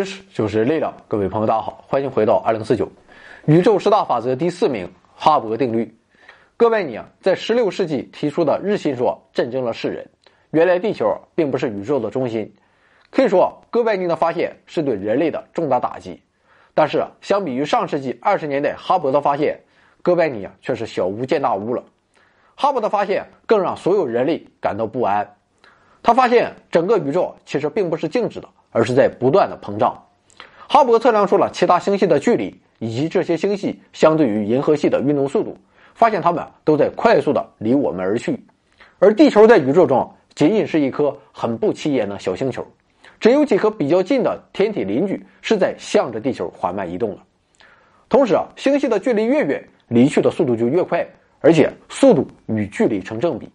知识就是力量，各位朋友，大家好，欢迎回到二零四九宇宙十大法则第四名哈勃定律。哥白尼啊，在十六世纪提出的日心说震惊了世人。原来地球并不是宇宙的中心，可以说哥白尼的发现是对人类的重大打击。但是相比于上世纪二十年代哈勃的发现，哥白尼啊却是小巫见大巫了。哈勃的发现更让所有人类感到不安。他发现整个宇宙其实并不是静止的。而是在不断的膨胀。哈勃测量出了其他星系的距离以及这些星系相对于银河系的运动速度，发现它们都在快速的离我们而去。而地球在宇宙中仅仅是一颗很不起眼的小星球，只有几颗比较近的天体邻居是在向着地球缓慢移动的。同时啊，星系的距离越远，离去的速度就越快，而且速度与距离成正比，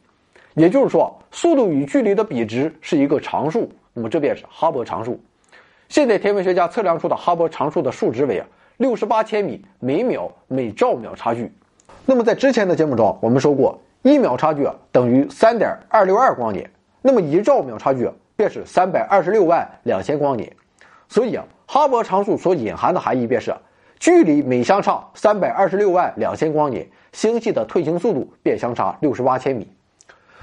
也就是说，速度与距离的比值是一个常数。那么这便是哈勃常数。现在天文学家测量出的哈勃常数的数值为啊六十八千米每秒每兆秒差距。那么在之前的节目中，我们说过，一秒差距啊等于三点二六二光年，那么一兆秒差距便是三百二十六万两千光年。所以啊，哈勃常数所隐含的含义便是，距离每相差三百二十六万两千光年，星系的退行速度便相差六十八千米。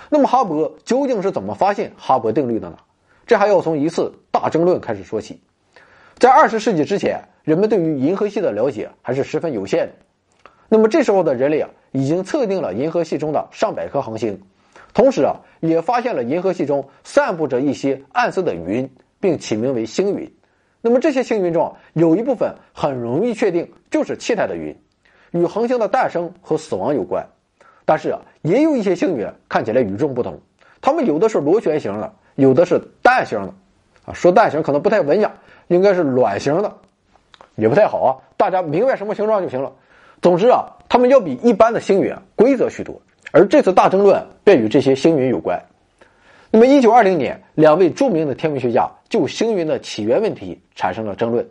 那么哈勃究竟是怎么发现哈勃定律的呢？这还要从一次大争论开始说起。在二十世纪之前，人们对于银河系的了解还是十分有限的。那么这时候的人类啊，已经测定了银河系中的上百颗恒星，同时啊，也发现了银河系中散布着一些暗色的云，并起名为星云。那么这些星云中有一部分很容易确定就是气态的云，与恒星的诞生和死亡有关。但是啊，也有一些星云看起来与众不同，它们有的是螺旋形的。有的是蛋形的，啊，说蛋形可能不太文雅，应该是卵形的，也不太好啊。大家明白什么形状就行了。总之啊，它们要比一般的星云规则许多。而这次大争论便与这些星云有关。那么，一九二零年，两位著名的天文学家就星云的起源问题产生了争论。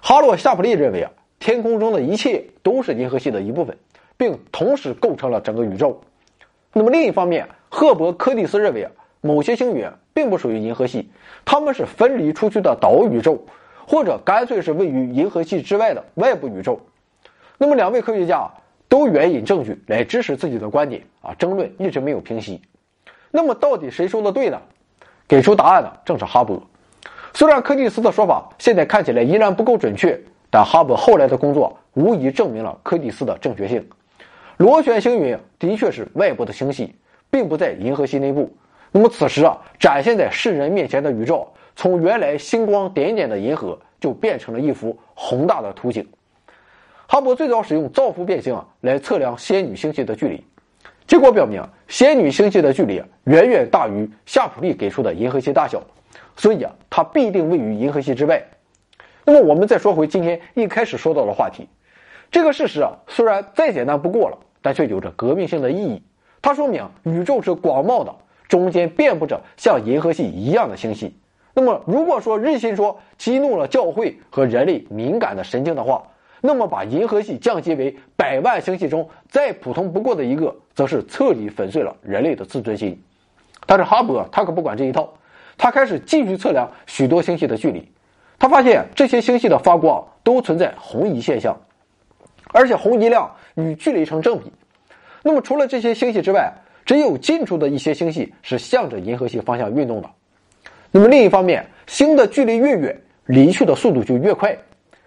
哈洛·夏普利认为啊，天空中的一切都是银河系的一部分，并同时构成了整个宇宙。那么另一方面，赫伯·柯蒂斯认为啊，某些星云。并不属于银河系，它们是分离出去的岛宇宙，或者干脆是位于银河系之外的外部宇宙。那么，两位科学家都援引证据来支持自己的观点啊，争论一直没有平息。那么，到底谁说的对呢？给出答案的正是哈勃。虽然柯蒂斯的说法现在看起来依然不够准确，但哈勃后来的工作无疑证明了柯蒂斯的正确性。螺旋星云的确是外部的星系，并不在银河系内部。那么此时啊，展现在世人面前的宇宙，从原来星光点点的银河，就变成了一幅宏大的图景。哈勃最早使用造幅变星来测量仙女星系的距离，结果表明，仙女星系的距离远远大于夏普利给出的银河系大小，所以啊，它必定位于银河系之外。那么我们再说回今天一开始说到的话题，这个事实啊，虽然再简单不过了，但却有着革命性的意义。它说明宇宙是广袤的。中间遍布着像银河系一样的星系。那么，如果说日心说激怒了教会和人类敏感的神经的话，那么把银河系降级为百万星系中再普通不过的一个，则是彻底粉碎了人类的自尊心。但是哈勃他可不管这一套，他开始继续测量许多星系的距离。他发现这些星系的发光都存在红移现象，而且红移量与距离成正比。那么，除了这些星系之外，只有近处的一些星系是向着银河系方向运动的。那么另一方面，星的距离越远，离去的速度就越快。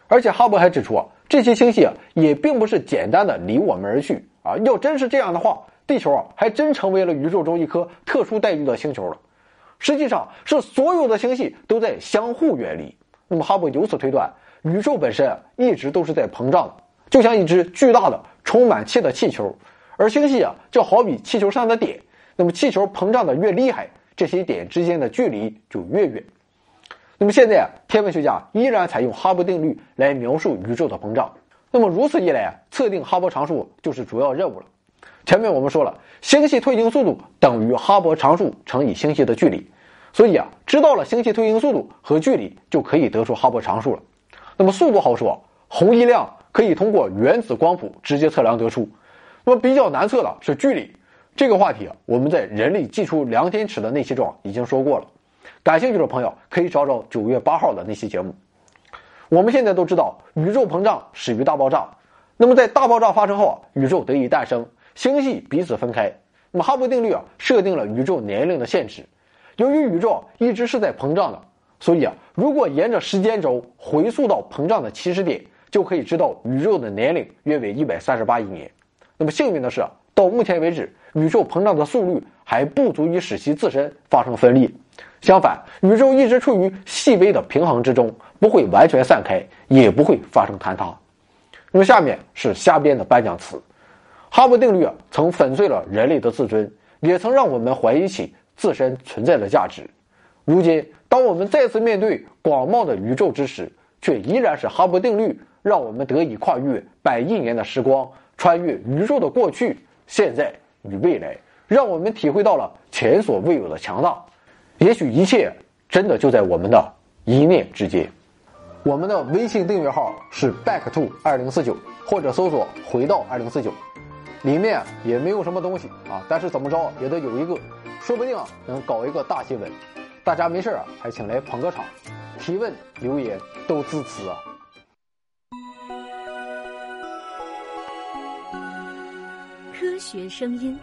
而且哈勃还指出啊，这些星系啊也并不是简单的离我们而去啊。要真是这样的话，地球啊还真成为了宇宙中一颗特殊待遇的星球了。实际上是所有的星系都在相互远离。那么哈勃由此推断，宇宙本身一直都是在膨胀的，就像一只巨大的充满气的气球。而星系啊，就好比气球上的点，那么气球膨胀的越厉害，这些点之间的距离就越远。那么现在啊，天文学家依然采用哈勃定律来描述宇宙的膨胀。那么如此一来啊，测定哈勃常数就是主要任务了。前面我们说了，星系退行速度等于哈勃常数乘以星系的距离，所以啊，知道了星系退行速度和距离，就可以得出哈勃常数了。那么速度好说，红移量可以通过原子光谱直接测量得出。那么比较难测的是距离，这个话题，我们在人类寄出量天尺的那期中已经说过了。感兴趣的朋友可以找找九月八号的那期节目。我们现在都知道，宇宙膨胀始于大爆炸。那么在大爆炸发生后啊，宇宙得以诞生，星系彼此分开。那么哈勃定律啊，设定了宇宙年龄的限制。由于宇宙一直是在膨胀的，所以啊，如果沿着时间轴回溯到膨胀的起始点，就可以知道宇宙的年龄约为一百三十八亿年。那么幸运的是，到目前为止，宇宙膨胀的速率还不足以使其自身发生分裂。相反，宇宙一直处于细微的平衡之中，不会完全散开，也不会发生坍塌。那么下面是瞎编的颁奖词：哈勃定律啊，曾粉碎了人类的自尊，也曾让我们怀疑起自身存在的价值。如今，当我们再次面对广袤的宇宙之时，却依然是哈勃定律让我们得以跨越百亿年的时光，穿越宇宙的过去、现在与未来，让我们体会到了前所未有的强大。也许一切真的就在我们的一念之间。我们的微信订阅号是 back to 二零四九，或者搜索回到二零四九，里面也没有什么东西啊，但是怎么着也得有一个，说不定啊能搞一个大新闻。大家没事啊，还请来捧个场，提问留言都支持啊。科学声音。